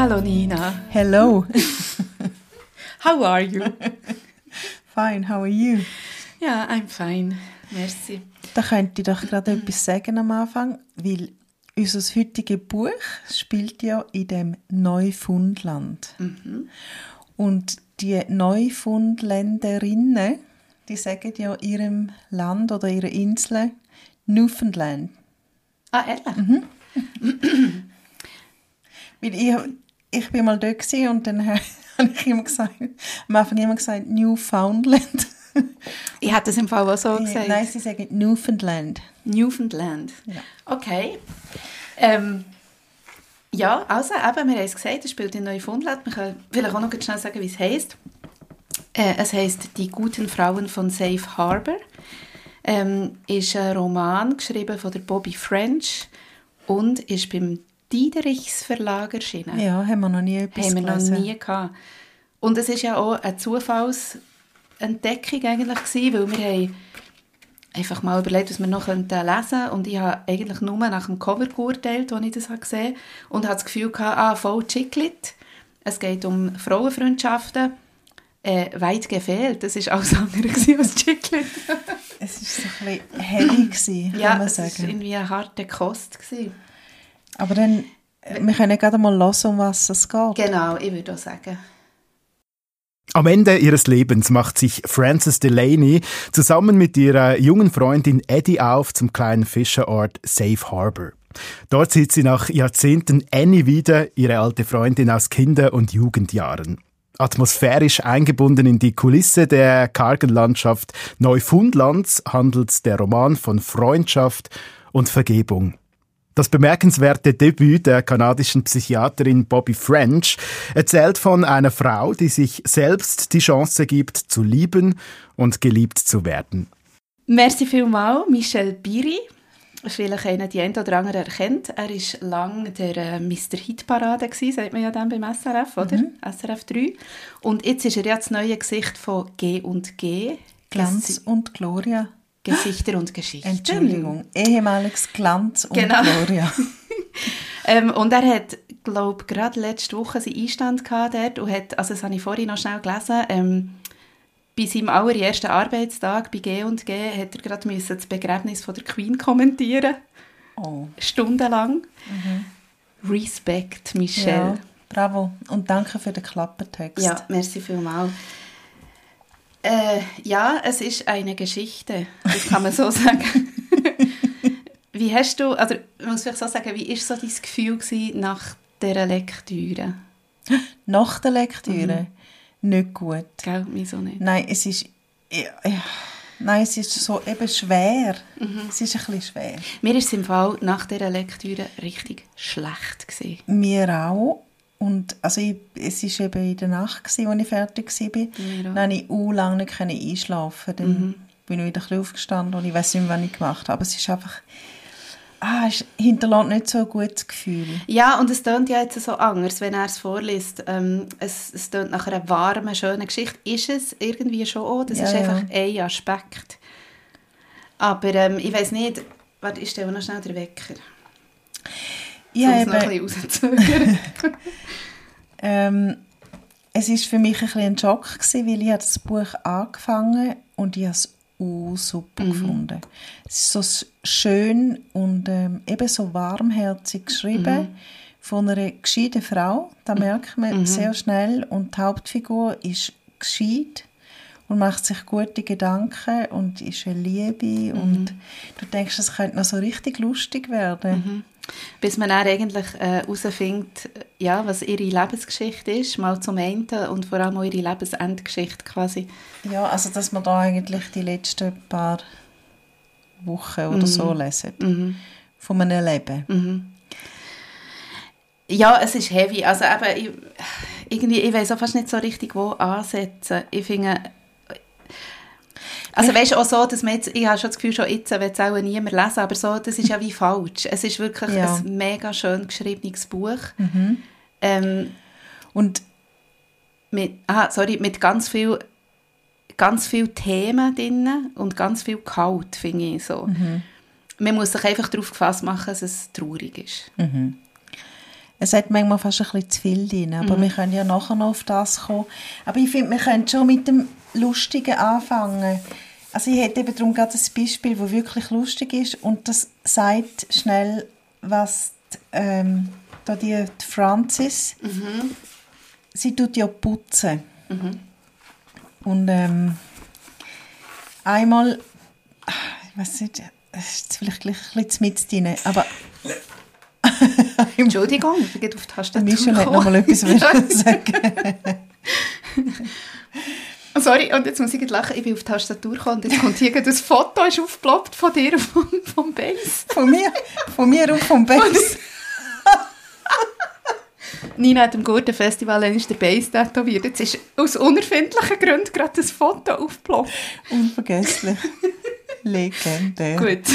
Hallo Nina. Hello. How are you? Fine, how are you? Ja, I'm fine. Merci. Da könnte ich doch gerade etwas sagen am Anfang, weil unser heutiges Buch spielt ja in dem Neufundland. Und die Neufundländerinnen, die sagen ja ihrem Land oder ihrer Insel Newfoundland. Ah, ehrlich? Weil ich, ich bin mal dort und dann habe ich immer gesagt, am Anfang immer gesagt Newfoundland. Ich hätte es im Fall auch so gesagt. Nein, sie sagen Newfoundland. Newfoundland. Ja. Okay. Ähm, ja, also eben, wir haben es gesagt, es spielt in Neufundland. Wir können vielleicht auch noch schnell sagen, wie es heisst. Äh, es heisst «Die guten Frauen von Safe Harbor». Ähm, ist ein Roman geschrieben von der Bobby French und ist beim Diederichs Verlag erschienen. Ja, haben wir noch nie etwas haben wir noch nie gehabt. Und es ist ja auch eine Zufallsentdeckung eigentlich gewesen, weil wir haben einfach mal überlegt, was wir noch lesen könnten. Und ich habe eigentlich nur nach dem Cover geurteilt, als ich das habe gesehen habe. Und hatte das Gefühl, gehabt, ah, voll Chicklit. Es geht um Frauenfreundschaften. Äh, weit gefehlt. Das war alles andere als Chicklit. Es war so ein bisschen heavy, gewesen, ja, kann man es war sagen. irgendwie eine harte Kost. Gewesen. Aber dann, äh, wir können gerade mal hören, um was es geht. Genau, ich würde auch sagen. Am Ende ihres Lebens macht sich Frances Delaney zusammen mit ihrer jungen Freundin Eddie auf zum kleinen Fischerort Safe Harbor. Dort sieht sie nach Jahrzehnten Annie wieder, ihre alte Freundin aus Kinder- und Jugendjahren. Atmosphärisch eingebunden in die Kulisse der kargen Landschaft Neufundlands handelt der Roman von Freundschaft und Vergebung. Das bemerkenswerte Debüt der kanadischen Psychiaterin Bobby French erzählt von einer Frau, die sich selbst die Chance gibt, zu lieben und geliebt zu werden. Merci vielmals, Michel Biri. Vielleicht einer die ein oder andere erkennt. Er war lange der äh, Mr. Hitparade, gewesen, sagt man ja dann beim SRF, oder? SRF 3. Und jetzt ist er ja das neue Gesicht von G und G. Glanz und Gloria. Gesichter und Geschichten. Entschuldigung, ehemaliges Glanz und Genau. Gloria. Ähm, und er hat, glaube gerade letzte Woche seinen Einstand gehabt dort und hat, also das habe ich vorhin noch schnell gelesen, ähm, bei seinem allerersten Arbeitstag bei G&G hat er gerade müssen das Begräbnis von der Queen kommentieren. Oh. Stundenlang. Respekt, Michelle. Ja, bravo. Und danke für den Klappertext. Ja, merci vielmals. Äh, ja, es ist eine Geschichte, das kann man so sagen. wie hast du, also ich muss vielleicht so sagen, wie war so dein Gefühl nach dieser Lektüre? Nach der Lektüre Mhm. nicht gut. Gell, wieso nicht? Nein, es ist... Ja, ja. Nein, es ist so eben schwer. Mhm. Es ist ein bisschen schwer. Mir ist es im Fall nach dieser Lektüre richtig schlecht gewesen. Mir auch. Und also ich, es war eben in der Nacht, gewesen, als ich fertig war. Auch. Dann konnte ich auch lange nicht einschlafen. Dann Mhm. bin ich wieder ein aufgestanden und ich weiß nicht mehr, was ich gemacht habe. Aber es ist einfach... Ah, es hinterlässt nicht so ein gutes Gefühl. Ja, und es tönt ja jetzt so anders, wenn er es vorliest. Ähm, es, es tönt nach einer warmen, schönen Geschichte. Ist es irgendwie schon auch. Das Ja, ist einfach ja. ein Aspekt. Aber ähm, ich weiß nicht, warte, ich stelle noch schnell den Wecker. Ja, es noch ein eben, bisschen ähm, es war für mich ein, bisschen ein Schock, gewesen, weil ich das Buch angefangen und ich habe es auch super gefunden. Es ist so schön und ähm, eben so warmherzig geschrieben von einer gescheiten Frau. Da merkt man sehr schnell. Und die Hauptfigur ist gescheit und macht sich gute Gedanken und ist eine Liebe. Und du denkst, es könnte noch so richtig lustig werden. Bis man dann eigentlich äh, herausfindet, ja, was ihre Lebensgeschichte ist, mal zum einen und vor allem auch ihre Lebensendgeschichte quasi. Ja, also dass wir da eigentlich die letzten paar Wochen oder so lesen. Von einem Leben. Ja, es ist heavy. Also eben, ich, irgendwie, ich weiß auch fast nicht so richtig, wo ansetzen. Ich finde, also weißt du, auch so, dass man jetzt, ich habe schon das Gefühl, schon jetzt wird es auch niemand lesen, aber so, das ist ja wie falsch. Es ist wirklich Ja. ein mega schön geschriebenes Buch. Mhm. Ähm, Und mit, aha, sorry, mit ganz viel, ganz viel Themen drin und ganz viel Kalt, finde ich so. Mhm. Man muss sich einfach darauf gefasst machen, dass es traurig ist. es hat manchmal fast ein bisschen zu viel drin, aber Mhm. wir können ja nachher noch auf das kommen. Aber ich finde, wir können schon mit dem Lustigen anfangen. Also ich hätte eben darum gerade ein Beispiel, das wirklich lustig ist und das sagt schnell, was die, ähm, da die, die Francis, sie tut ja putzen. Und ähm, einmal, ich weiß nicht, es ist vielleicht gleich ein bisschen mit drin, aber Entschuldigung, ich gerade auf die Tastatur Mischa hat noch mal etwas sagen. Sorry, und jetzt muss ich lachen, ich bin auf die Tastatur gekommen und jetzt kommt hier ein Foto ist aufgeploppt von dir vom, vom Base. Von mir, von mir und vom Base. Nina hat am Gurtenfestival einmal der Base tätowiert. Jetzt ist aus unerfindlichen Gründen gerade ein Foto aufgeploppt. Unvergesslich. Legendär. Gut.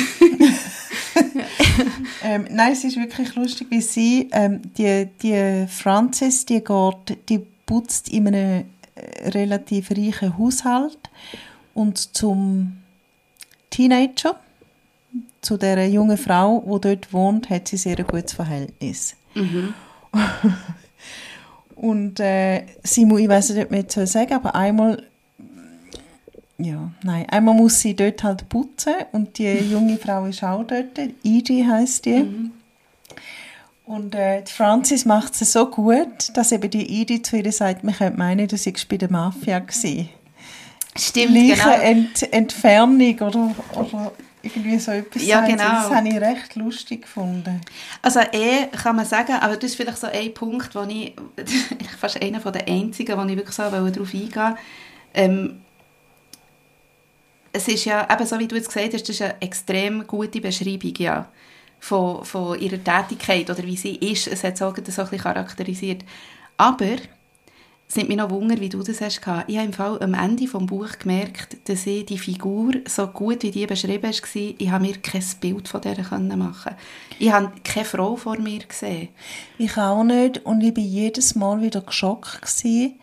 Ähm, nein, es ist wirklich lustig, wie sie, ähm, die, die Frances, die geht, die putzt in einem relativ reichen Haushalt und zum Teenager, zu der jungen Frau, die dort wohnt, hat sie sehr ein gutes Verhältnis. Und äh, sie muss, ich weiß nicht, ob man jetzt soll sagen, aber einmal, ja, nein, einmal muss sie dort halt putzen und die junge Frau ist auch dort, Edie heißt die. Und äh, die Francis macht es so gut, dass eben die Edie zu ihr sagt, man könnte meinen, du seist bei der Mafia gewesen. Stimmt, Gleiche genau. Ent Entfernung oder, oder irgendwie so etwas. Ja, sie. genau. Das habe ich recht lustig gefunden. Also eh kann man sagen, aber das ist vielleicht so ein Punkt, wo ich, fast einer von den einzigen, wo ich wirklich so darauf eingehen ähm, Es ist ja, eben so wie du jetzt gesagt hast, das ist eine extrem gute Beschreibung, ja, von, von ihrer Tätigkeit oder wie sie ist. Es hat so, so ein bisschen charakterisiert. Aber es nimmt mich noch Wunder, wie du das hast gehabt. Ich habe im Fall am Ende des Buch gemerkt, dass ich die Figur, so gut wie die beschrieben war, ich habe mir kein Bild von der können machen Ich habe keine Frau vor mir gesehen. Ich auch nicht und ich war jedes Mal wieder geschockt, gewesen,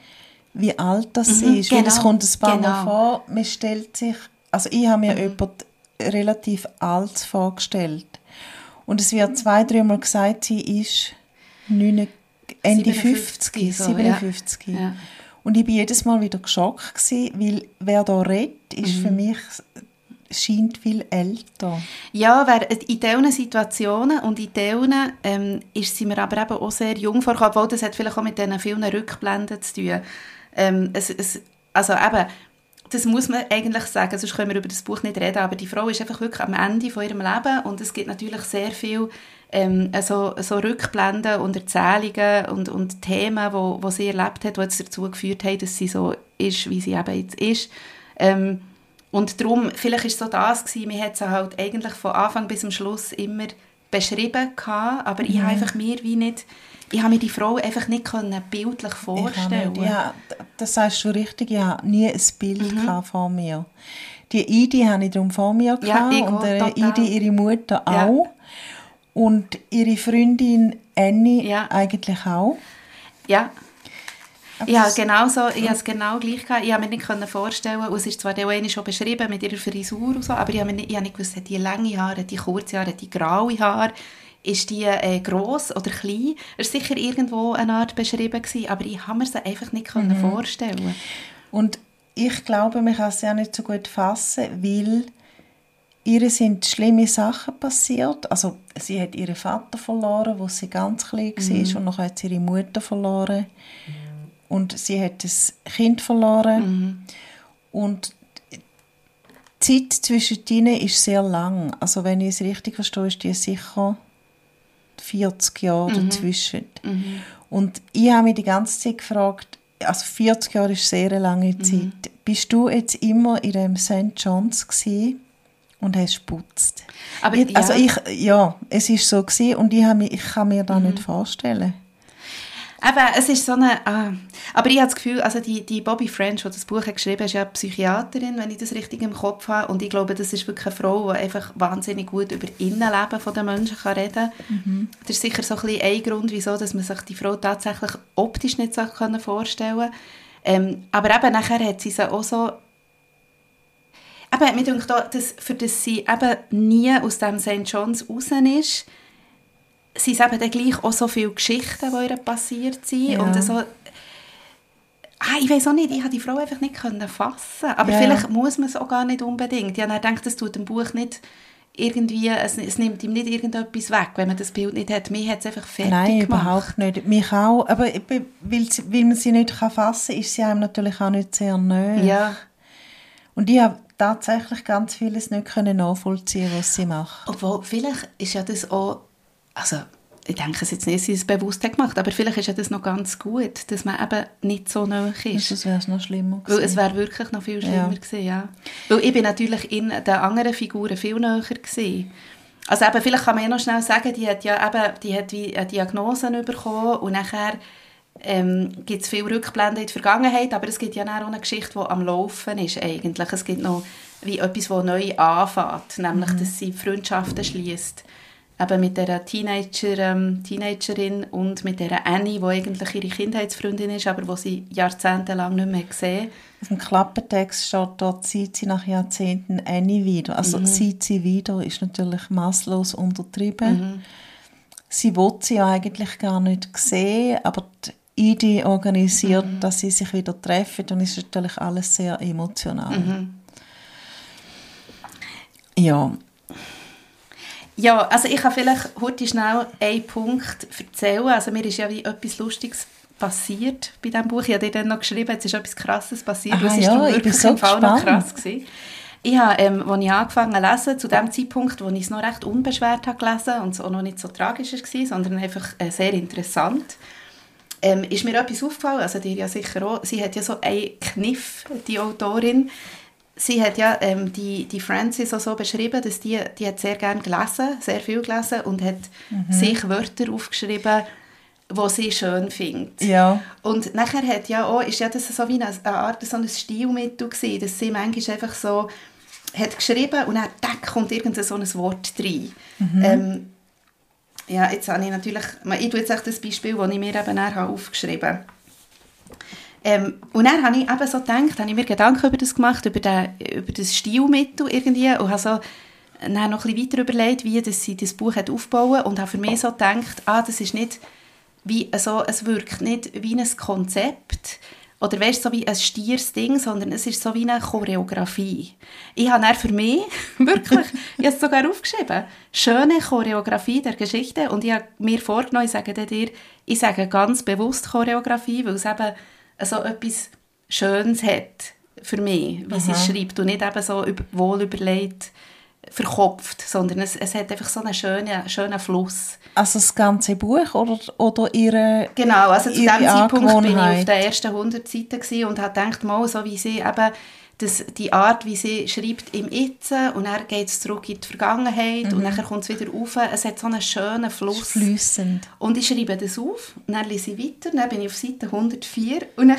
wie alt das Mhm, ist. Weil es genau, kommt ein paar Mal genau. vor, man stellt sich, also ich habe Mhm. mir jemand relativ alt vorgestellt. Und es wird zwei, dreimal gesagt, sie ist 9, Ende 57, 50, so, 57. ja. Ja. Und ich war jedes Mal wieder geschockt, gewesen, weil wer da redet, ist Mhm. für mich scheint viel älter. Ja, in diesen Situationen und in diesen ähm, ist sie mir aber eben auch sehr jung vorgekommen, obwohl das hat vielleicht auch mit diesen vielen Rückblenden zu tun. Ähm, es, es, also eben, das muss man eigentlich sagen, sonst können wir über das Buch nicht reden, aber die Frau ist einfach wirklich am Ende von ihrem Leben und es gibt natürlich sehr viel ähm, so, so Rückblenden und Erzählungen und, und Themen, wo, wo sie erlebt hat, die jetzt dazu geführt haben, dass sie so ist, wie sie eben jetzt ist. Ähm, und darum, vielleicht war es so das, gewesen, wir haben es halt eigentlich von Anfang bis zum Schluss immer beschrieben gehabt, aber ich habe einfach mir wie nicht, ich habe mir die Frau einfach nicht können bildlich Ich vorstellen. nicht, ja, das sagst du richtig, ich habe nie ein Bild Mhm. vor mir. Die Idi habe ich darum vor mir Ja, ich und auch. Idi, ihre Mutter Ja. auch. Und ihre Freundin Annie Ja. eigentlich auch. Ja. Aber Ich habe das- genau so, ich habe es genau gleich gehabt. Ich habe mir nicht vorstellen, und es ist zwar der schon beschrieben mit ihrer Frisur und so, aber ich habe, mir nicht, ich habe nicht gewusst, die lange Haare, die kurze Haare, die graue Haare, ist die äh, gross oder klein? Es war sicher irgendwo eine Art beschrieben gewesen, aber ich habe mir sie einfach nicht Mhm. vorstellen. Und ich glaube, man kann es ja nicht so gut fassen, weil ihr sind schlimme Sachen passiert. Also sie hat ihren Vater verloren, wo sie ganz klein war und dann hat sie ihre Mutter verloren. Und sie hat das Kind verloren. Und die Zeit zwischen ihnen ist sehr lang. Also wenn ich es richtig verstehe, ist die sicher 40 Jahre dazwischen. Und ich habe mich die ganze Zeit gefragt, also 40 Jahre ist sehr eine lange Zeit. Bist du jetzt immer in dem St. John's gewesen und hast putzt? Aber ich, also ja. ich, ja, es ist so gewesen und ich, habe mich, ich kann mir das nicht vorstellen. Eben, es ist so eine, ah, aber ich habe das Gefühl, also die, die Bobby French, die das Buch hat geschrieben hat, ist ja Psychiaterin, wenn ich das richtig im Kopf habe und ich glaube, das ist wirklich eine Frau, die einfach wahnsinnig gut über Innenleben der Menschen kann reden kann. Mhm. Das ist sicher so ein, bisschen ein Grund, wieso dass man sich die Frau tatsächlich optisch nicht so vorstellen kann. Ähm, aber eben nachher hat sie sie auch so eben, mir denkt auch, dass, für das sie eben nie aus dem St. John's raus ist, sind es eben dann gleich auch so viele Geschichten, die ihr passiert sind. Ja. Und so, ah, ich weiß auch nicht, ich habe die Frau einfach nicht können fassen Aber ja. vielleicht muss man es auch gar nicht unbedingt. Ich gedacht, das tut dem Buch nicht irgendwie, es, es, nimmt ihm nicht irgendetwas weg, wenn man das Bild nicht hat. Mir hat es einfach fertig Nein, gemacht. überhaupt nicht. Mich auch. Aber weil, weil man sie nicht fassen kann, ist sie einem natürlich auch nicht sehr nahe. Ja. Und ich habe tatsächlich ganz vieles nicht können nachvollziehen was sie macht. Obwohl, vielleicht ist ja das auch, also ich denke es jetzt nicht, dass sie es bewusst hat gemacht, aber vielleicht ist ja das noch ganz gut, dass man eben nicht so nahe ist. Das wäre noch schlimmer gewesen. Weil es wäre wirklich noch viel schlimmer ja. gewesen, ja. Weil ich bin natürlich in den anderen Figuren viel näher gewesen. Also eben, vielleicht kann man ja noch schnell sagen, die hat ja eben, die hat wie eine Diagnose bekommen und nachher ähm, gibt es viel Rückblenden in die Vergangenheit, aber es gibt ja auch eine Geschichte, die am Laufen ist eigentlich. Es gibt noch wie etwas, das neu anfängt, nämlich, mhm. dass sie Freundschaften schließt eben mit der Teenager, ähm, Teenagerin und mit der Annie, die eigentlich ihre Kindheitsfreundin ist, aber wo sie jahrzehntelang nicht mehr gesehen. Auf dem Klappentext steht dort, sieht sie nach Jahrzehnten Annie wieder. Also mhm. sieht sie wieder, ist natürlich maßlos untertrieben. Mhm. Sie will sie ja eigentlich gar nicht sehen, aber die Idee organisiert, mhm. dass sie sich wieder treffen, dann ist natürlich alles sehr emotional. Mhm. Ja. Ja, also ich kann vielleicht heute schnell einen Punkt erzählen. Also mir ist ja wie etwas Lustiges passiert bei diesem Buch. Ich habe dir dann noch geschrieben, es ist etwas Krasses passiert. Es ja, ich bin so Fall noch krass gewesen. Ich habe, ähm, als ich angefangen zu lesen, zu dem Zeitpunkt, wo ich es noch recht unbeschwert habe gelesen und es auch noch nicht so tragisch war, sondern einfach äh, sehr interessant, ähm, ist mir etwas aufgefallen, also dir ja sicher auch, sie hat ja so einen Kniff, die Autorin, sie hat ja ähm, die, die Frances auch so beschrieben, dass die, die hat sehr gerne gelesen, sehr viel gelesen und hat mhm. sich Wörter aufgeschrieben, wo sie schön findet. Ja. Und nachher hat ja auch, ist ja das so wie eine, eine Art, so ein Stilmittel gewesen, dass sie manchmal einfach so hat geschrieben und dann kommt irgendein so ein Wort rein. Mhm. Ähm, ja, jetzt habe ich natürlich, ich tue jetzt echt das Beispiel, das ich mir eben aufgeschrieben habe. Ähm, und dann habe ich eben so gedacht, habe ich mir Gedanken über das gemacht, über, den, über das Stilmittel irgendwie und habe so dann noch ein weiter überlegt, wie das sie das Buch hat aufbauen und habe für mich so gedacht, ah, das ist nicht wie so, es wirkt nicht wie ein Konzept, oder weißt, so wie ein stieres Ding, sondern es ist so wie eine Choreografie. Ich habe dann für mich, wirklich, ich habe es sogar aufgeschrieben, schöne Choreografie der Geschichte und ich habe mir vorgenommen, ich sage dir, ich sage ganz bewusst Choreografie, weil es eben so etwas Schönes hat für mich, wie Aha. sie schreibt und nicht eben so wohl überlegt, verkopft, sondern es, es hat einfach so einen schönen, schönen Fluss. Also das ganze Buch oder, oder ihre Genau, also zu diesem Zeitpunkt bin ich auf den ersten 100 Seiten und habe gedacht, mal, so wie sie eben das, die Art, wie sie schreibt im Itzen und dann geht es zurück in die Vergangenheit mhm. und dann kommt es wieder auf. Es hat so einen schönen Fluss. Flüssend. Und ich schreibe das auf, dann lese ich weiter, dann bin ich auf Seite 104 und dann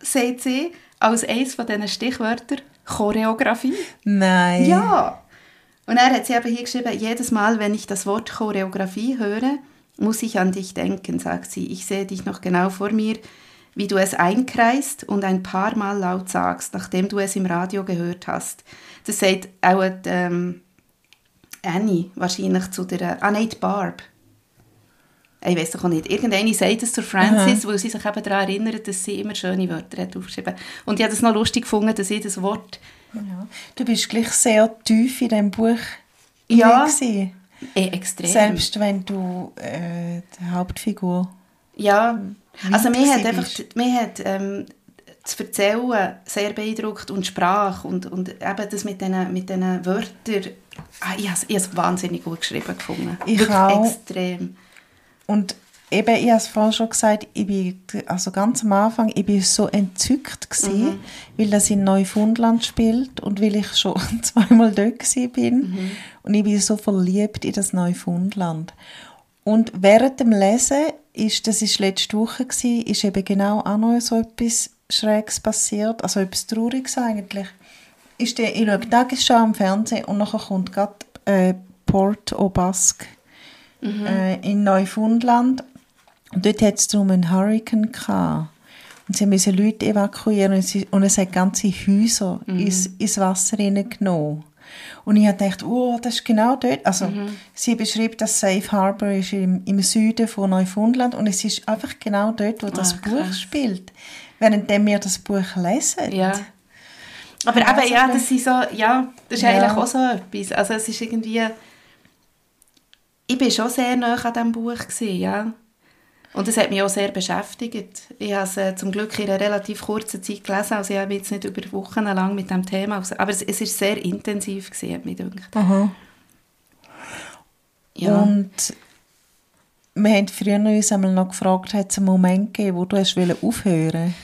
sagt sie als eines von diesen Stichwörtern Choreografie. Nein. Ja. Und er hat sie aber hier geschrieben, jedes Mal, wenn ich das Wort Choreografie höre, muss ich an dich denken, sagt sie. Ich sehe dich noch genau vor mir, wie du es einkreist und ein paar Mal laut sagst, nachdem du es im Radio gehört hast. Das sagt auch ähm, Annie wahrscheinlich zu der, ah nein, Barb. Ich weiß doch auch nicht. Irgendeine sagt es zu Francis, Aha. weil sie sich eben daran erinnert, dass sie immer schöne Wörter hat aufgeschrieben. Und ich habe es noch lustig gefunden, dass ich das Wort ja. Du bist gleich sehr tief in diesem Buch ja, eh, extrem. Selbst wenn du äh, die Hauptfigur Ja, also mir hat einfach mir hat, ähm, das Erzählen sehr beeindruckt und Sprache und, und eben das mit diesen mit den Wörtern, ah, ich habe es wahnsinnig gut geschrieben gefunden. Ich Wirklich auch. extrem. Und eben, ich habe es vorhin schon gesagt, ich bin, also ganz am Anfang, ich bin so entzückt gewesen, mhm. weil das in Neufundland spielt und weil ich schon zweimal dort bin mhm. und ich bin so verliebt in das Neufundland. Und während dem Lesen ist, das ist letzte Woche gewesen, ist eben genau auch noch so etwas Schräges passiert, also etwas Trauriges eigentlich. Ist der, ich schaue Tagesschau am Fernsehen und nachher kommt gerade äh, Port au Basque äh, in Neufundland und dort hat es darum einen Hurricane gehabt. Und sie mussten Leute evakuieren und, sie, und es hat ganze Häuser ins, ins Wasser hineingenommen. Und ich habe gedacht, oh, das ist genau dort. Also, sie beschreibt, dass Safe Harbor ist im, im Süden von Neufundland und es ist einfach genau dort, wo das Ah, Buch spielt. Während wir das Buch lesen. Ja. Aber Ja, eben, ja, das sind so, ja, das ist Ja. eigentlich auch so etwas. Also es ist irgendwie, ich bin schon sehr nah an diesem Buch gewesen, ja. Und es hat mich auch sehr beschäftigt. Ich habe es äh, zum Glück in einer relativ kurzen Zeit gelesen, also ich habe jetzt nicht über Wochen lang mit dem Thema, aber es, es ist sehr intensiv gewesen, hat mich gedacht. Aha. Ja. Und wir haben früher uns einmal noch gefragt, hat es einen Moment gegeben, wo du hast aufhören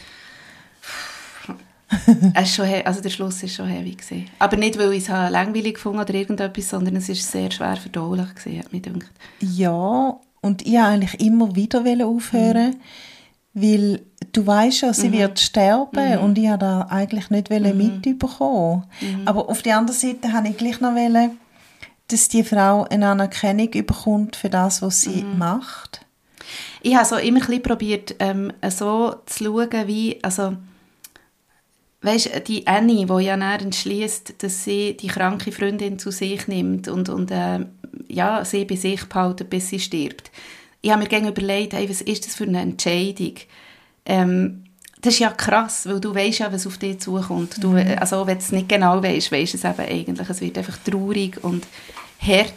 es schon, also der Schluss war schon heavy. Gewesen. Aber nicht, weil ich es langweilig gefunden oder irgendetwas, sondern es war sehr schwer verdaulich, gewesen, hat mich gedacht. Ja, und ich eigentlich immer wieder aufhören, weil du weißt ja, sie wird sterben und ich wollte da eigentlich nicht wollen mitbekommen. Aber auf der anderen Seite habe ich gleich noch wollen, dass die Frau eine Anerkennung bekommt für das, was sie macht. Ich habe so immer ein probiert, ähm, so zu schauen, wie, also, weißt, die Annie, die ja dann entschließt, dass sie die kranke Freundin zu sich nimmt und, und äh, ja, sie bei sich behalten, bis sie stirbt. Ich habe mir gerne überlegt, hey, was ist das für eine Entscheidung? Ähm, das ist ja krass, weil du weißt ja, was auf dich zukommt. Du, also, wenn du es nicht genau weißt, weißt du es eben eigentlich. Es wird einfach traurig und hart.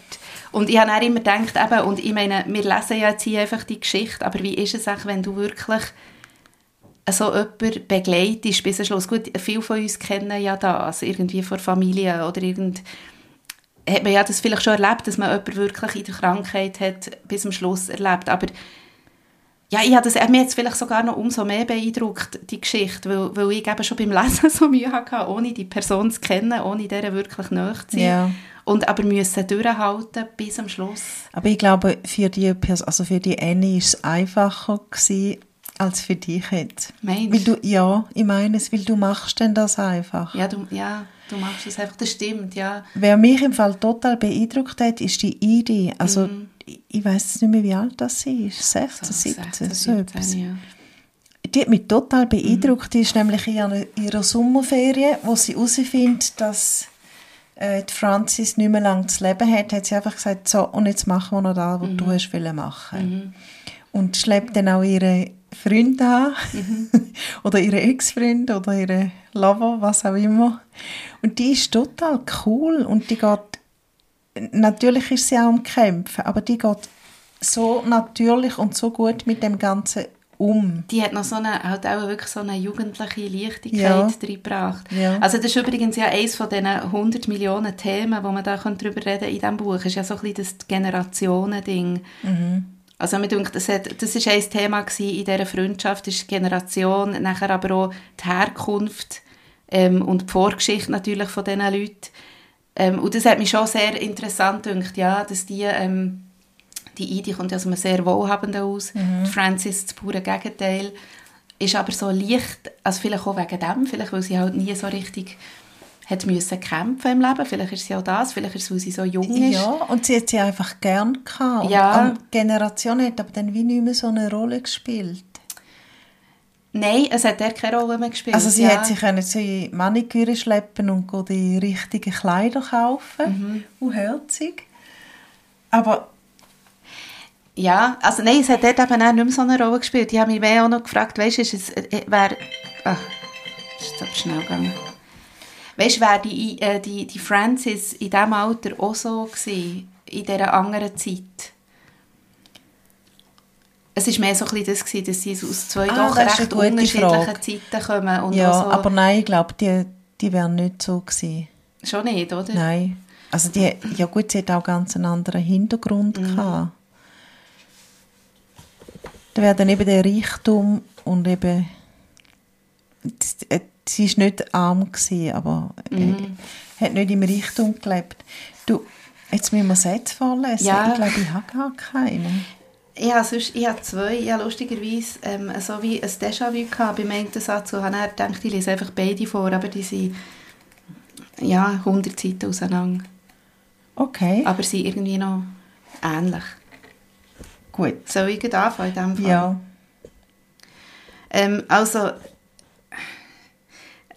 Und ich habe dann immer gedacht, eben, und ich meine, wir lesen ja jetzt hier einfach die Geschichte, aber wie ist es auch, wenn du wirklich so jemanden begleitest bis zum Schluss? Gut, viele von uns kennen ja das, irgendwie von Familie oder irgend hat man ja das vielleicht schon erlebt, dass man jemanden wirklich in der Krankheit hat bis zum Schluss erlebt, aber ja, ich habe das, hat es vielleicht sogar noch umso mehr beeindruckt, die Geschichte, weil, weil ich eben schon beim Lesen so Mühe hatte, ohne die Person zu kennen, ohne der wirklich nahe zu sein. Ja. Und aber müssen durchhalten bis zum Schluss. Aber ich glaube, für die, also für die Annie war es einfacher gewesen, als für dich jetzt. Meinst Weil du, ja, ich meine es, weil du machst denn das einfach. Ja, du, ja, du machst es einfach, das stimmt, ja. Wer mich im Fall total beeindruckt hat, ist die Idee. Also, Mhm. ich, ich weiß nicht mehr, wie alt das ist. 16, 17, so etwas. ja. Die hat mich total beeindruckt. Die ist nämlich in ihrer- Sommerferien, wo sie herausfindet, dass äh, die Francis nicht mehr lange zu leben hat, hat sie einfach gesagt, so, und jetzt machen wir noch das, was du hast machen. Und schleppt dann auch ihre Freunde an, oder ihre Ex-Freund oder ihre Lover, was auch immer. Und die ist total cool und die geht, natürlich ist sie auch am Kämpfen, aber die geht so natürlich und so gut mit dem Ganzen um. Die hat noch so eine, halt auch wirklich so eine jugendliche Leichtigkeit Ja. reingebracht. Ja. Also das ist übrigens ja eines von diesen 100 Millionen Themen, wo man da drüber reden in diesem Buch, ist ja so ein bisschen das Generationen-Ding. Also mir denkt, das, hat, das ist ein Thema in dieser Freundschaft, ist die Generation, nachher aber auch die Herkunft ähm, und die Vorgeschichte natürlich von diesen Leuten. Ähm, und das hat mich schon sehr interessant gedacht, ja, dass die, ähm, die Idee kommt ja aus einem sehr wohlhabenden aus, die Francis das pure Gegenteil, ist aber so leicht, also vielleicht auch wegen dem, vielleicht weil sie halt nie so richtig hat müssen kämpfen im Leben, vielleicht ist sie auch das, vielleicht ist es, weil sie so jung ist. Ja, und sie hat sie einfach gern gehabt. Und Ja. Die Generation hat aber dann wie nicht mehr so eine Rolle gespielt. Nein, es hat dort keine Rolle mehr gespielt. Also sie ja. hat sich können zu Maniküre schleppen und die richtigen Kleider kaufen. Mhm. Und herzig. Aber Ja, also nein, es hat dort eben auch nicht mehr so eine Rolle gespielt. Ich habe mich mehr auch noch gefragt, weißt du, ist es, äh, wer, ach, ist aber schnell gegangen. Weißt du, wäre die, äh, die, die Francis in diesem Alter auch so gewesen, in dieser anderen Zeit? Es war mehr so ein bisschen das, gewesen, dass sie aus zwei Ah, doch recht unterschiedlichen Frage. Zeiten kommen. Und ja, so, aber nein, ich glaube, die, die wären nicht so gewesen. Schon nicht, oder? Nein. Also die, ja gut, sie hat auch ganz einen anderen Hintergrund gehabt. Da wäre dann eben der Reichtum und eben sie ist nicht arm gewesen, aber äh, hat nicht im Reichtum gelebt. Du, jetzt müssen wir Sätze vorlesen. Ja. Ich glaube, ich habe gar keine. ich habe, sonst, ich habe zwei, ich habe lustigerweise ähm, so wie ein Déjà-vu gehabt beim einen Satz und habe dann gedacht, ich lese einfach beide vor, aber die sind ja, 100 Seiten auseinander. Okay. Aber sie sind irgendwie noch ähnlich. Gut. Soll ich anfangen in diesem Fall? Ja. Ähm, also,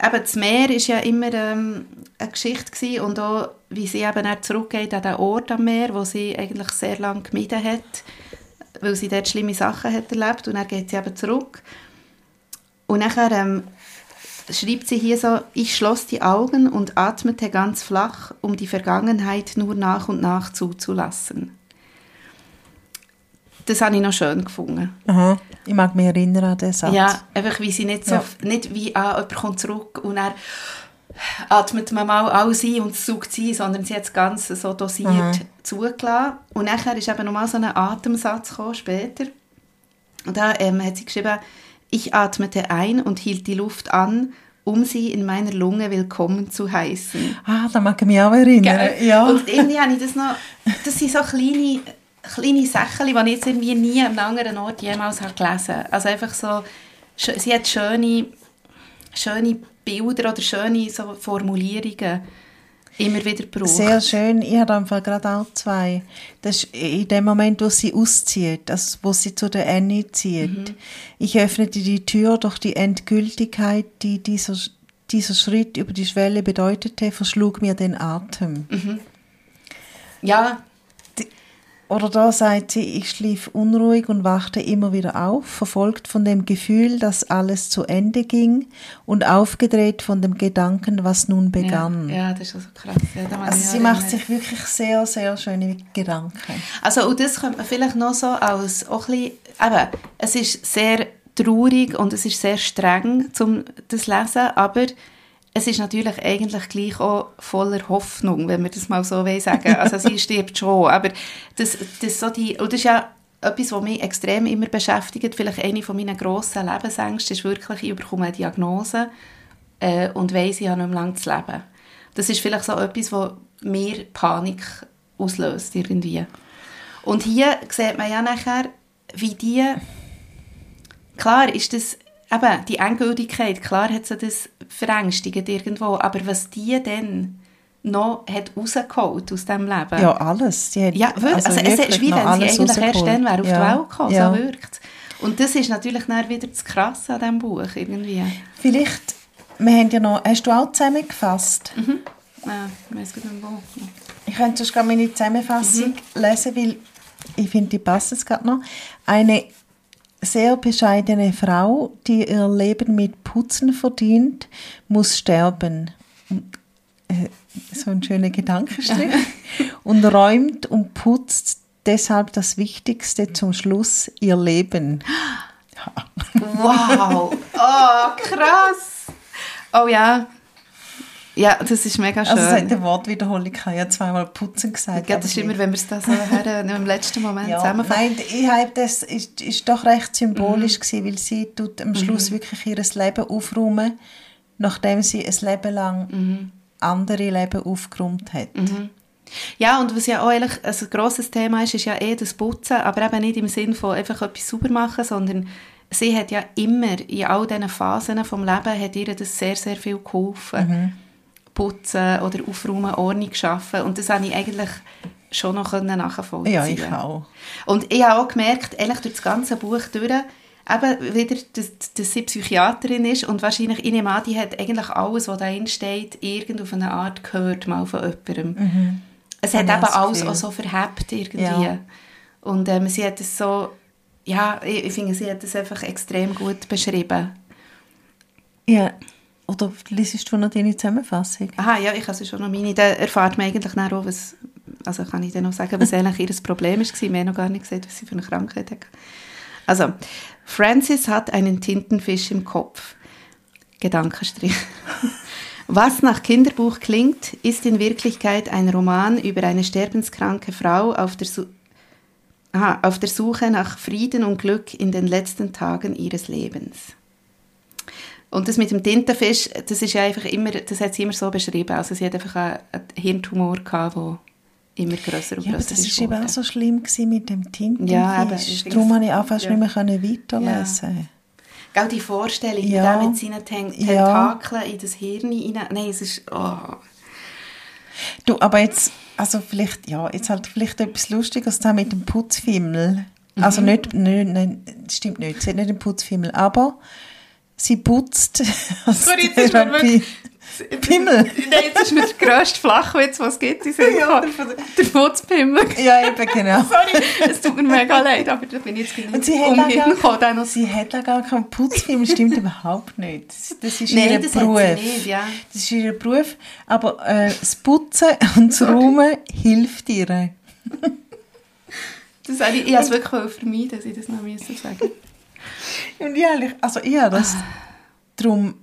eben das Meer war ja immer ähm, eine Geschichte gewesen und auch, wie sie eben dann zurückgeht an den Ort am Meer, wo sie eigentlich sehr lange gemieden hat, weil sie dort schlimme Sachen hat erlebt und dann geht sie eben zurück. Und nachher ähm, schreibt sie hier so, ich schloss die Augen und atmete ganz flach, um die Vergangenheit nur nach und nach zuzulassen. Das habe ich noch schön gefunden. Aha. Ich mag mich erinnern an den Satz. Ja, einfach wie sie nicht so, Ja. nicht wie, ah, jemand kommt zurück und er atmet man mal alles ein und saugt sie, ein, sondern sie hat das Ganze so dosiert Aha. zugelassen. Und nachher ist eben nochmal so ein Atemsatz gekommen, später. Und da ähm, hat sie geschrieben, ich atmete ein und hielt die Luft an, um sie in meiner Lunge willkommen zu heißen. Ah, da mag ich mich auch erinnern. Gell? Ja. Und irgendwie habe ich das noch, das sind so kleine, kleine Sachen, die ich jetzt irgendwie nie an einem anderen Ort jemals habe gelesen habe. Also einfach so, sie hat schöne, schöne Bilder oder schöne so Formulierungen immer wieder gebraucht. Sehr schön. Ich habe einfach gerade auch zwei. Das ist in dem Moment, wo sie auszieht, also wo sie zu der Annie zieht. Mhm. Ich öffnete die Tür, doch die Endgültigkeit, die dieser, dieser Schritt über die Schwelle bedeutete, verschlug mir den Atem. Mhm. Ja, Oder da sagt sie, ich schlief unruhig und wachte immer wieder auf, verfolgt von dem Gefühl, dass alles zu Ende ging und aufgedreht von dem Gedanken, was nun begann. Ja, ja, das ist also krass. Ja, Also sie macht sich wirklich sehr, sehr schöne Gedanken. Also, und das könnte man vielleicht noch so als auch ein bisschen, eben, es ist sehr traurig und es ist sehr streng, zum das lesen, aber es ist natürlich eigentlich gleich auch voller Hoffnung, wenn wir das mal so will sagen. Also sie stirbt schon, aber das, das, so die, und das ist ja etwas, was mich extrem immer beschäftigt, vielleicht eine von meinen grossen Lebensängsten ist wirklich, ich bekomme eine Diagnose äh, und weiss, ich habe nicht mehr lange zu leben. Das ist vielleicht so etwas, was mir Panik auslöst irgendwie. Und hier sieht man ja nachher, wie die, klar ist das, eben, die Endgültigkeit, klar hat sie das verängstigt irgendwo, aber was die dann noch hat rausgeholt aus diesem Leben. Ja, alles. Sie hat Ja, wirklich. Also, es ist wie wenn sie eigentlich erst dann wäre auf ja. die Welt gekommen, ja. so wirkt Und das ist natürlich dann wieder das Krasse an diesem Buch irgendwie. Vielleicht, wir haben ja noch, hast du auch zusammengefasst? Ja, ich weiss gar nicht wo. Ich könnte sonst gerade meine Zusammenfassung Mhm. lesen, weil ich finde, die passt jetzt gerade noch. Eine sehr bescheidene Frau, die ihr Leben mit Putzen verdient, muss sterben. Äh, So ein schöner Gedankenstrich. und räumt und putzt deshalb das Wichtigste zum Schluss, ihr Leben. Wow! Oh, krass! Oh ja. Ja, das ist mega schön. Also seit der Wortwiederholung ich habe ja zweimal putzen gesagt. ja, das ist immer, wenn wir es da so her, im letzten Moment Ja, zusammenfassen. nein, ich habe das ist, ist doch recht Mhm. symbolisch gewesen, weil sie tut am Schluss wirklich ihr Leben aufräumen, nachdem sie ein Leben lang Mhm. andere Leben aufgeräumt hat. Ja, und was ja auch eigentlich ein grosses Thema ist, ist ja eh das Putzen, aber eben nicht im Sinn von einfach etwas sauber machen, sondern sie hat ja immer in all diesen Phasen vom Leben hat ihr das sehr, sehr viel geholfen. Mhm. Putzen oder aufräumen, Ordnung schaffen und das habe ich eigentlich schon noch nachvollziehen Ja, ich auch. Und ich habe auch gemerkt, eigentlich durch das ganze Buch durch, eben wieder, dass, dass sie Psychiaterin ist und wahrscheinlich, ich nehme an, die hat eigentlich alles, was da drin steht, irgend auf eine Art gehört, mal von jemandem. Es hat eben alles Gefühl. auch so verhebt irgendwie. Ja. Und ähm, sie hat es so, ja, ich, ich finde, sie hat es einfach extrem gut beschrieben. Ja. Oder liest du noch deine Zusammenfassung? Aha, ja, ich habe schon noch meine. Da erfahrt man eigentlich dann auch, was, also kann ich dann noch sagen, was eigentlich ihr Problem war. Wir haben noch gar nicht gesagt, was sie für eine Krankheit hat. Also, Francis hat einen Tintenfisch im Kopf. Gedankenstrich. Was nach Kinderbuch klingt, ist in Wirklichkeit ein Roman über eine sterbenskranke Frau auf der, Su Aha, auf der Suche nach Frieden und Glück in den letzten Tagen ihres Lebens. Und das mit dem Tintenfisch, das ist ja einfach immer, das hat sie immer so beschrieben. Also sie hat einfach einen, Hirntumor gehabt, wo immer grösser und Ja, aber grösser das ist war eben auch so schlimm gewesen mit dem Tintenfisch. Ja, eben, Darum es- konnte ich auch fast ja. nicht mehr weiterlesen. Gell, die Vorstellung, Ja. ja. der mit seinen Ten Ja. Tentakeln in das Hirn hinein. Nein, es ist... Oh. Du, aber jetzt, also vielleicht, ja, jetzt halt vielleicht etwas Lustiges da mit dem Putzfimmel. Also Mhm. nicht, nicht, nein, das stimmt nicht, sie hat nicht einen Putzfimmel, aber sie putzt als Sorry, jetzt ist Therapie. Pimmel. Nein, das ist mir der grösste Flachwitz, was es gibt. in Sinn gekommen. Der Putzpimmel. Ja, eben, genau. Sorry, es tut mir mega leid, aber da bin ich jetzt Und sie nicht umhin gekommen. noch- sie hat auch gar keinen Putzfimmel, stimmt überhaupt nicht. Das, ist Nein, ihr das Beruf. nicht, ja. Das ist ihr Beruf, aber äh, das Putzen und das Räumen hilft ihr. Das ich, ich habe es wirklich vermeiden, dass ich das noch sagen Und eigentlich- also ich habe das darum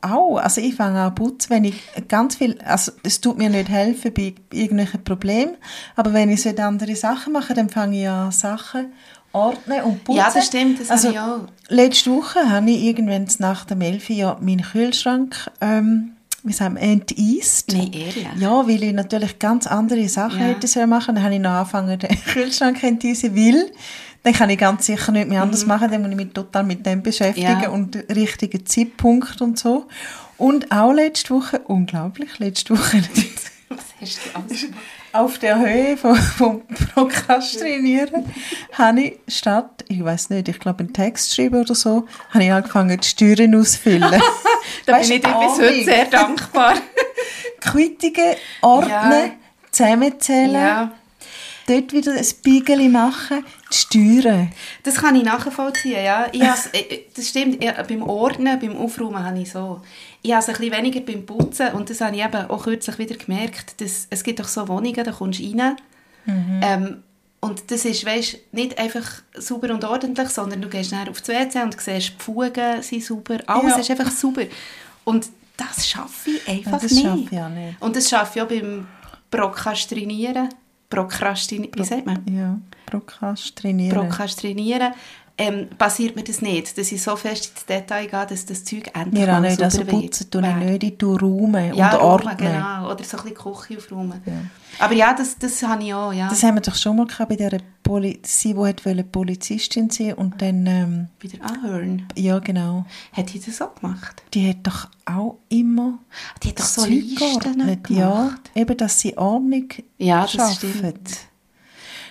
auch, also ich fange an putzen, wenn ich ganz viel, also es tut mir nicht helfen bei irgendwelchen Problemen, aber wenn ich so andere Sachen mache, dann fange ich an Sachen ordnen und putzen. Ja, das stimmt, das also, auch. Letzte Woche habe ich irgendwann nach dem 11 Jahr meinen Kühlschrank, ähm, wie sagen wir, enteist. Nein, ehrlich? Ja, weil ich natürlich ganz andere Sachen Ja. hätte sollen machen. Dann habe ich noch angefangen, den Kühlschrank enteisen, weil dann kann ich ganz sicher nicht mehr anders machen. Dann muss ich mich total mit dem beschäftigen Mhm. Ja. und den richtigen Zeitpunkt und so. Und auch letzte Woche, unglaublich, letzte Woche Was hast du alles gemacht? auf der Höhe vom, vom Prokrastinieren habe ich statt, ich weiß nicht, ich glaube einen Text schreiben oder so, habe ich angefangen, die Steuern auszufüllen. Da Weisst bin ich dir bis heute sehr dankbar. Quittungen ordnen, Ja. zusammenzählen, ja. dort wieder ein Spiegel machen, Steuern. Das kann ich nachvollziehen, ja. Ich has, äh, das stimmt, ich, beim Ordnen, beim Aufräumen habe ich so. Ich habe es ein bisschen weniger beim Putzen und das habe ich eben auch kürzlich wieder gemerkt, dass es gibt doch so Wohnungen, da kommst du rein ähm, und das ist, weißt, nicht einfach sauber und ordentlich, sondern du gehst dann auf die WC und siehst, die Fugen sind sauber, alles Ja. ist einfach sauber. Und das schaffe ich einfach das nicht. schaffe ich auch nicht. Und das schaffe ich auch beim Prokrastinieren. Prokrastinieren, wie sagt man? Ja, Prokrastinieren. Prokrastinieren, ähm, passiert mir das nicht, dass ich so fest ins Detail gehe, dass das Zeug endlich mal nicht, also sauber putzen wird. nicht, ich tue räumen Ja, und ordnen. genau. Oder so ein bisschen Küche aufräumen. Aber ja, das, das habe ich auch, ja. Das haben wir doch schon mal gehabt bei der Poli sie, die wollte Polizistin sein und dann, ähm, Wieder anhören. ja genau, Hat die das auch gemacht? die hat doch auch immer Die hat doch so Listen gemacht. Ja, eben, dass sie Ordnung Ja, das schaffen. stimmt.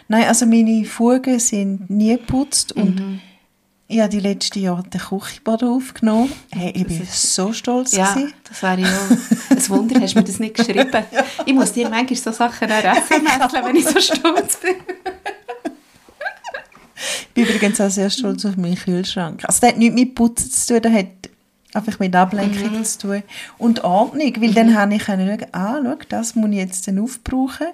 Nein, also meine Fugen sind nie geputzt und Mhm. ich habe die letzten Jahre den Küchenboden aufgenommen. Hey, ich bin ist- so stolz. Ja, gewesen. das wäre ja ein Wunder, hast du mir das nicht geschrieben. Ich muss dir manchmal so Sachen SMS, wenn ich so stolz bin. Ich bin übrigens auch sehr stolz auf meinen Kühlschrank. Also das hat nichts mit Putzen zu tun, das hat einfach mit Ablenkung Mhm. zu tun. Und Ordnung, weil dann habe ich können schauen, ah, schau, das muss ich jetzt dann aufbrauchen.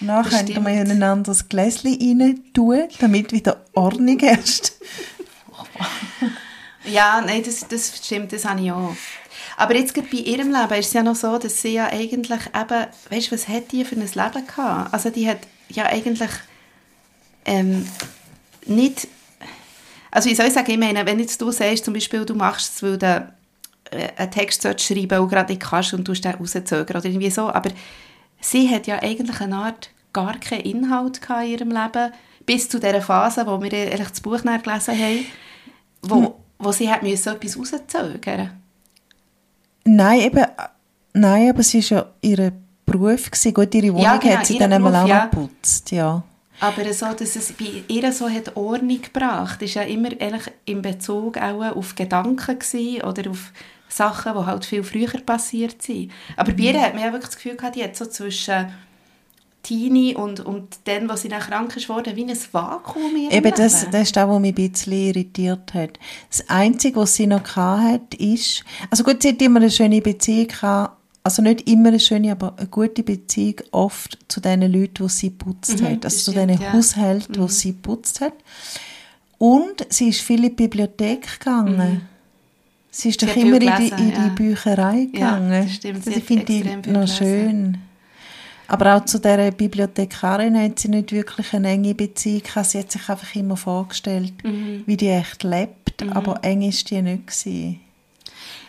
Und dann könnte man ein anderes Gläschen rein tun, damit wieder Ordnung herrscht. Ja, nein, das, das stimmt, das habe ich auch. Aber jetzt gerade bei ihrem Leben ist es ja noch so, dass sie ja eigentlich eben, weißt du, was hat die für ein Leben gehabt? Also die hat ja eigentlich ähm, nicht, also wie soll ich sagen, ich meine, wenn jetzt du sagst, zum Beispiel, du machst es, weil du einen Text schreiben und gerade nicht kannst und du den rauszögern oder irgendwie so, aber sie hat ja eigentlich eine Art gar keinen Inhalt in ihrem Leben, bis zu dieser Phase, wo wir eigentlich das Buch gelesen haben, wo, wo sie hat müssen etwas rauszögern Nein, eben, nein, aber es war ja ihr Beruf. Gewesen. Gut, ihre Wohnung Ja, genau, hat sie dann einmal auch ja. geputzt, ja. Aber so, dass es bei ihr so hat Ordnung gebracht, ist ja immer eigentlich in Bezug auch auf Gedanken gewesen oder auf Sachen, die halt viel früher passiert sind. Aber bei ihr hat man ja wirklich das Gefühl gehabt, die hat so zwischen Teenie und, und dann, wo sie dann krank ist worden, wie ein Vakuum Eben, das, Leben. das ist das, was mich ein bisschen irritiert hat. Das Einzige, was sie noch hat, ist, also gut, sie hat immer eine schöne Beziehung gehabt, also nicht immer eine schöne, aber eine gute Beziehung oft zu den Leuten, die sie putzt Mhm, hat, das also zu stimmt, den ja. Haushalten, die sie putzt hat. Und sie ist viel in die Bibliothek gegangen. Sie ist Mhm. Sie doch immer viel in die, gelesen, in die ja. Bücherei Ja, gegangen. das stimmt, sie Das hat finde ich viel noch gelesen. schön. Aber auch zu dieser Bibliothekarin hat sie nicht wirklich eine enge Beziehung gehabt. Sie hat sich einfach immer vorgestellt, Mhm. wie die echt lebt, aber eng ist die nicht gewesen.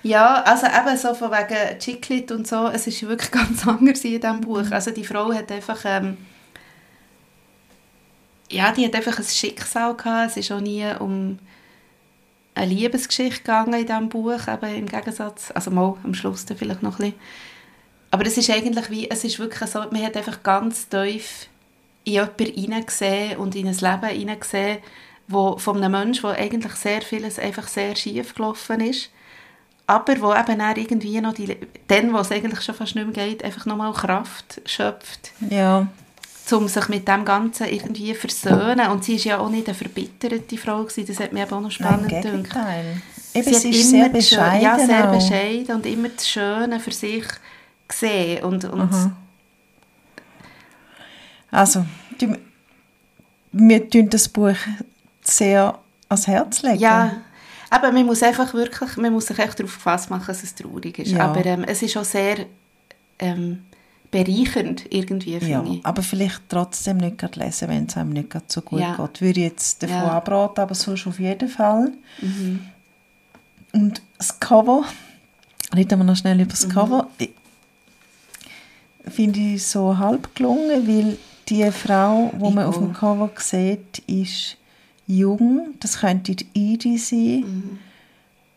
Ja, also eben so von wegen Chiclet und so, es ist wirklich ganz anders in diesem Buch. Also die Frau hat einfach ähm, ja, die hat einfach ein Schicksal gehabt. Es ist auch nie um eine Liebesgeschichte gegangen in diesem Buch, eben im Gegensatz, also mal am Schluss dann vielleicht noch ein bisschen. Aber es ist eigentlich wie, es ist wirklich so, man hat einfach ganz tief in jemanden hineingesehen und in ein Leben hineingesehen, wo, von einem Menschen, wo eigentlich sehr vieles einfach sehr schief gelaufen ist, aber wo eben dann irgendwie noch die, dann, wo es eigentlich schon fast nicht mehr geht, einfach nochmal Kraft schöpft. Ja. Um sich mit dem Ganzen irgendwie versöhnen. Und sie war ja auch nicht eine verbitterte Frau, gewesen. das hat mir eben auch noch spannend Nein, gedacht. Eben, Sie sie ist immer sehr bescheiden. Ja, sehr auch. bescheiden und immer das Schöne für sich gesehen. Und, und Aha. Also, die, wir tun das Buch sehr ans Herz legen. Ja, aber man muss einfach wirklich, man muss sich echt darauf gefasst machen, dass es traurig ist. Ja. Aber ähm, es ist auch sehr ähm, bereichernd irgendwie, finde Ja, ich. aber vielleicht trotzdem nicht gerade lesen, wenn es einem nicht gerade so gut Ja. geht. Würde ich jetzt davon Ja. abraten, aber sonst auf jeden Fall. Mhm. Und das Cover, reden wir noch schnell über Mhm. das Cover, Ich- finde ich so halb gelungen, weil die Frau, die man auf dem. Cover sieht, ist jung. Das könnte die Edie sein, Mhm.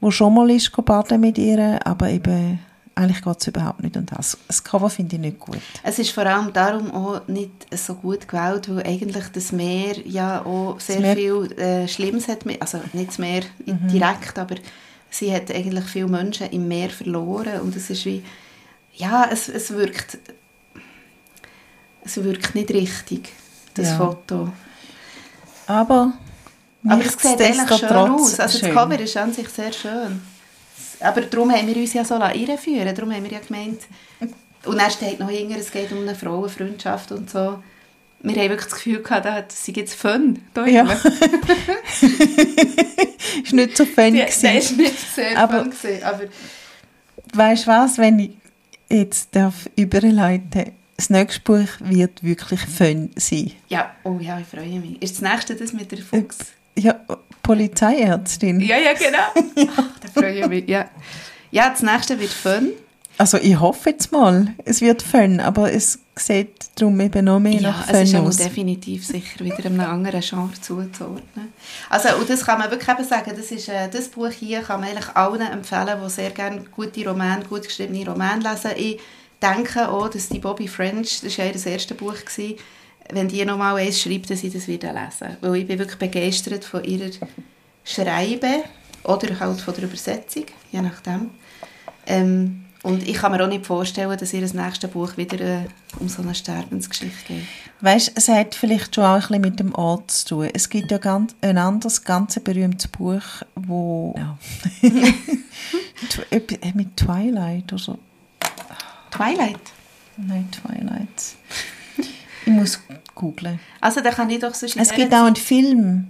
wo schon mal ist baden mit ihr, aber eben eigentlich geht es überhaupt nicht um das. Das Cover finde ich nicht gut. Es ist vor allem darum auch nicht so gut gewählt, weil eigentlich das Meer ja auch sehr Meer- viel äh, Schlimmes hat. Also nicht das Meer Mhm. direkt, aber sie hat eigentlich viele Menschen im Meer verloren und es ist wie, ja, es, es wirkt, es wirkt nicht richtig, das Ja. Foto. Aber, Aber es sieht eigentlich schön aus. Also schön. das Cover ist an sich sehr schön. Aber darum haben wir uns ja so reinführen Darum haben wir ja gemeint... Und dann steht noch hinter, es geht um eine Frauenfreundschaft und so. Wir haben wirklich das Gefühl gehabt, das ist jetzt Fun. Da Ja. ist nicht so fun Die- gewesen. Das war nicht sehr Aber- Fun. Gewesen, aber Weißt du was, wenn ich jetzt darf überleiten das nächste Buch wird wirklich fun sein. ja, oh ja, ich freue mich. Ist das nächste das mit der Fuchs? Ja, Polizeiärztin. Ja, ja, genau. Ach, da freue ich mich, ja. Ja, das nächste wird Fun. Also ich hoffe jetzt mal, es wird fun, aber es sieht darum eben noch mehr Ja, nach es ist fun aber aus. definitiv sicher wieder einem anderen Genre zuzuordnen. Also, und das kann man wirklich eben sagen, das, ist, äh, das Buch hier kann man eigentlich allen empfehlen, die sehr gerne gute Romane, gut geschriebene Romane lesen. Ich denke auch, dass die Bobby French, das war ja ihr erstes Buch, gewesen, wenn die nochmal eins schreibt, dass ich das wieder lesen. Weil ich bin wirklich begeistert von ihrer Schreiben oder halt von der Übersetzung, je nachdem. Ähm, und ich kann mir auch nicht vorstellen, dass ihr das nächste Buch wieder äh, um so eine Sterbensgeschichte geht. Weißt, es hat vielleicht schon auch ein bisschen mit dem Ort zu tun. Es gibt ja ganz, ein anderes, ganz berühmtes Buch, wo ja. Äh, mit Twilight oder so. Twilight. Nein, Twilight. Ich muss googlen. Also da kann ich doch in Es gibt auch einen Film.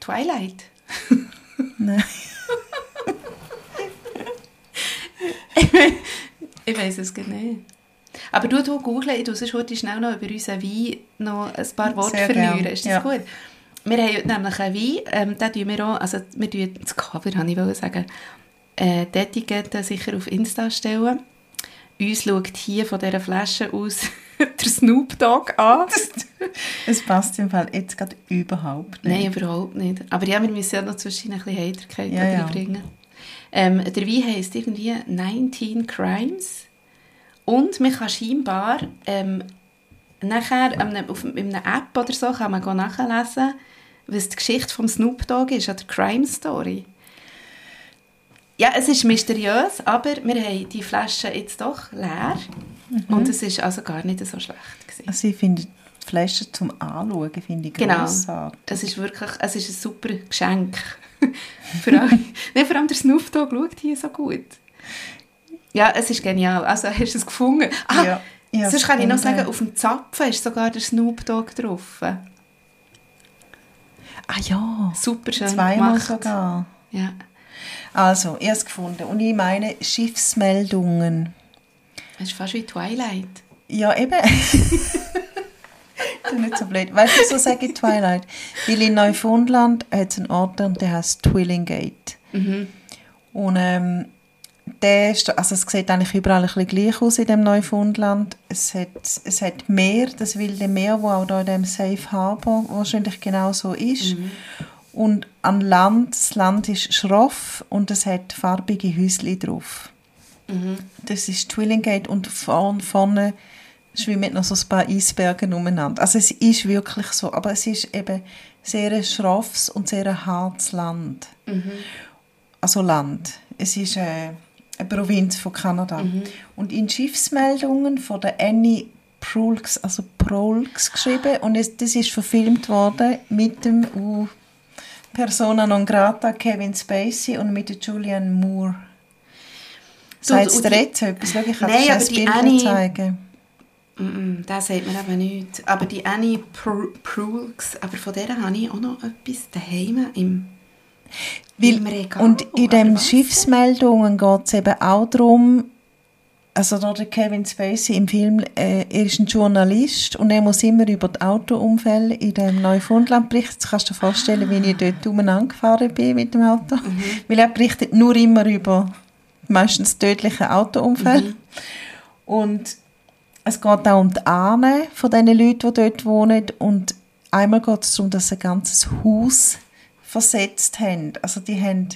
Twilight. Nein. Ich weiß es nicht. Aber du, du googeln, ich tue sonst heute schnell noch über unseren Wein noch ein paar Worte Sehr verlieren. Ist das ja. gut? Wir haben heute nämlich einen Wein, ähm, den tun wir auch, also wir tun das Cover, habe ich sagen, äh, die Etikette sicher auf Insta stellen. Uns schaut hier von dieser Flasche aus der Snoop Dogg an. Es passt im Fall jetzt gerade überhaupt nicht. Nein, überhaupt nicht. Aber ja, wir müssen ja noch zwischen ein bisschen Heiterkeit Ja, ja. reinbringen. Ähm, der Wein heisst irgendwie 19 Crimes. Und man kann scheinbar ähm, nachher einem- auf in einer App oder so kann man go nachlesen, was die Geschichte vom Snoop Dogg ist, an der Crime Story. Ja, es ist mysteriös, aber wir haben die Flasche jetzt doch leer. Mhm. Und es ist also gar nicht so schlecht gewesen. Also ich finde die Flasche zum Anschauen finde ich Genau. grossartig. Es ist wirklich es ist ein super Geschenk. vor, allem, Nein, vor allem der Snoop Dogg schaut hier so gut. Ja, es ist genial. Also hast du es gefunden? Ah, Ja, habe sonst kann ich noch sagen, auf dem Zapfen ist sogar der Snoop Dogg drauf. Ah ja, Super schön zweimal gemacht. sogar. Ja. Also, es gefunden. Und ich meine Schiffsmeldungen. Das ist fast wie Twilight. Ja, eben. das ist nicht so blöd. Weißt du, wieso sage ich Twilight? Weil in Neufundland hat es einen Ort, der heißt Twillingate. Mhm. Und ähm, der ist, also es sieht eigentlich überall ein bisschen gleich aus in dem Neufundland. Es hat, es hat Meer, das wilde Meer, wo auch da in dem Safe Harbor wahrscheinlich genau so ist. Mhm. Und an Land, das Land ist schroff und es hat farbige Häuschen drauf. Mhm. Das ist Twillingate und vorn, vorne schwimmen noch so ein paar Eisberge umeinander. Also es ist wirklich so, aber es ist eben sehr ein schroffes und sehr ein hartes Land. Also Land. Es ist äh, eine Provinz von Kanada. Und in Schiffsmeldungen von der Annie Proulx, also Proulx geschrieben und es, das ist verfilmt worden mit dem uh, Persona non grata Kevin Spacey und mit der Julianne Moore. Du, dir die- jetzt etwas? Schau, ich kann Nein, dir das Bild Annie- zeigen. Mm, Das sagt mir eben nichts. Aber die Annie Pr- Proulx, aber von der habe ich auch noch etwas daheim im, Weil, im Regal. und in Aber den? Schiffsmeldungen geht es eben auch darum, also da der Kevin Spacey im Film, äh, er ist ein Journalist und er muss immer über die Autounfälle in dem Neufundland berichten. Jetzt kannst du dir vorstellen, wie ich dort umeinander gefahren bin mit dem Auto. Weil er berichtet nur immer über meistens tödliche Autounfälle. Und es geht auch um die Ahnen von den Leuten, die dort wohnen. Und einmal geht es darum, dass sie ein ganzes Haus versetzt haben. Also die haben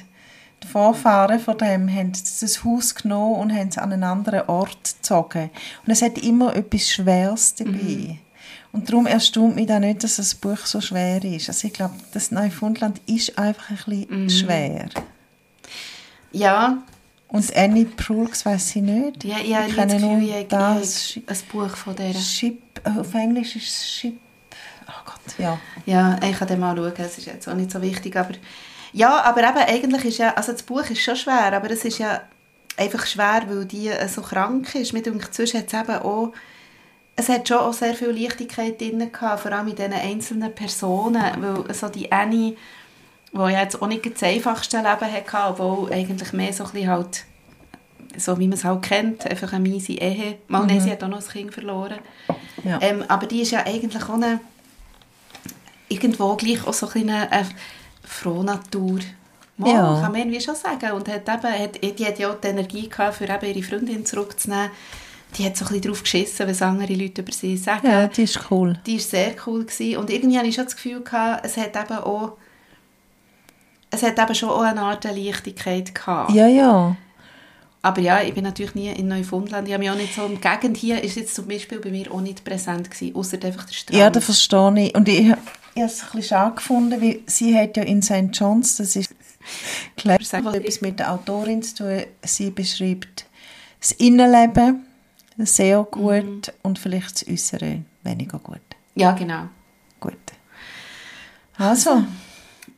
die Vorfahren von dem haben das Haus genommen und haben es an einen anderen Ort gezogen. Und es hat immer etwas Schweres dabei. Und darum erstaunt mich da nicht, dass das Buch so schwer ist. Also ich glaube, das Neufundland ist einfach ein bisschen schwer. Ja, Und Annie Proulx weiss ich nicht. ja ich habe Ich kenne nur ich ich das habe ein Buch von der. Ship, auf Englisch ist es Ship. Oh Gott, ja. Ja, ich kann dann mal schauen, es ist jetzt auch nicht so wichtig, aber ja, aber eben, eigentlich ist ja, also das Buch ist schon schwer, aber es ist ja einfach schwer, weil die äh, so krank ist. Mir denkt, zwischen hat es eben auch, es hat schon auch sehr viel Leichtigkeit drin gehabt, vor allem in diesen einzelnen Personen, weil so die Annie, die ja jetzt auch nicht das einfachste Leben hatte, obwohl eigentlich mehr so ein bisschen halt, so wie man es halt kennt, einfach eine miese Ehe. Mal, nein, sie hat auch noch ein Kind verloren. ja. Ähm, aber die ist ja eigentlich auch eine, irgendwo gleich auch so ein bisschen eine, eine Frohnatur. Mal, Ja. kann man irgendwie schon sagen. Und hat eben, hat, die hat ja auch die Energie gehabt, für eben ihre Freundin zurückzunehmen. Die hat so ein bisschen drauf geschissen, was andere Leute über sie sagen. ja, die ist cool. Die war sehr cool. Gewesen. Und irgendwie hatte ich schon das Gefühl, gehabt, es hat eben auch es hat eben schon auch eine Art Leichtigkeit gehabt. Ja, ja. Aber ja, ich bin natürlich nie in Neufundland. Ich habe mich auch nicht so... Die Gegend hier ist jetzt zum Beispiel bei mir auch nicht präsent gewesen, außer einfach der Strand. Ja, das verstehe ich. Und ich, ich habe es ein bisschen schade gefunden, weil sie hat ja in St. John's, das ist klar, Sag- etwas mit der Autorin zu tun. Sie beschreibt das Innenleben sehr gut Mhm. und vielleicht das Äußere weniger gut. Ja, genau. Gut. Also,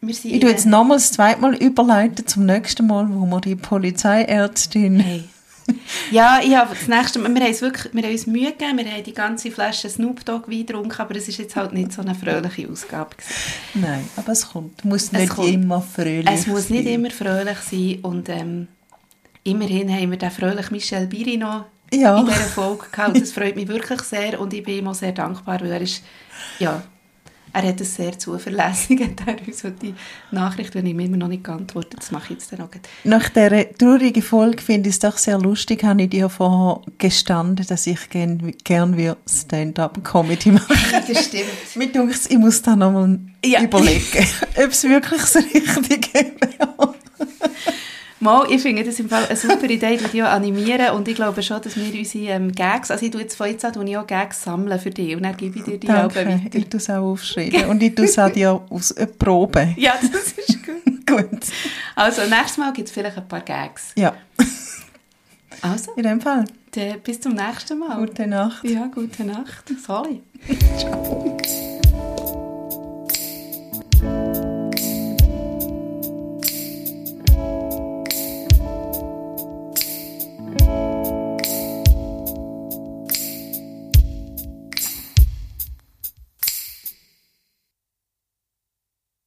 ich tue jetzt nochmals zweimal überleiten zum nächsten Mal, wo wir die Polizeiärztin Hey. Ja, ich habe das nächste Mal, wir haben, es wirklich, wir haben uns Mühe gegeben, wir haben die ganze Flasche Snoop Dogg Wein getrunken, aber es ist jetzt halt nicht so eine fröhliche Ausgabe gewesen. Nein, aber es kommt. Muss Es nicht kommt. immer fröhlich Es muss nicht sein. immer fröhlich sein und ähm, immerhin haben wir den fröhlichen Michel Biri noch Ja. in dieser Folge gehabt. Das freut mich wirklich sehr und ich bin ihm auch sehr dankbar, weil er ist, ja, er hat es sehr zuverlässig, hat er uns die Nachricht, wenn ich ihm immer noch nicht geantwortet das mache ich jetzt dann auch gleich. Nach dieser traurigen Folge finde ich es doch sehr lustig, habe ich dir vorher gestanden, dass ich gern, gern wir Stand-up-Comedy machen. Das stimmt. Mir denkt, ich muss da nochmal Ja. überlegen, ob es wirklich das Richtige wäre. Mal, ich finde das im Fall eine super Idee, die auch animieren und ich glaube schon, dass wir unsere ähm, Gags, also ich tue jetzt von jetzt an tue ich auch Gags sammeln für dich und dann gebe ich dir die auch Danke, weiter. ich tue es auch aufschreiben und ich tue es auch dir aus äh, Probe. Ja, das ist gut. Gut. Also, nächstes Mal gibt es vielleicht ein paar Gags. Ja, Also, in dem Fall. dann bis zum nächsten Mal. Gute Nacht. Ja, gute Nacht. Sorry. Ciao.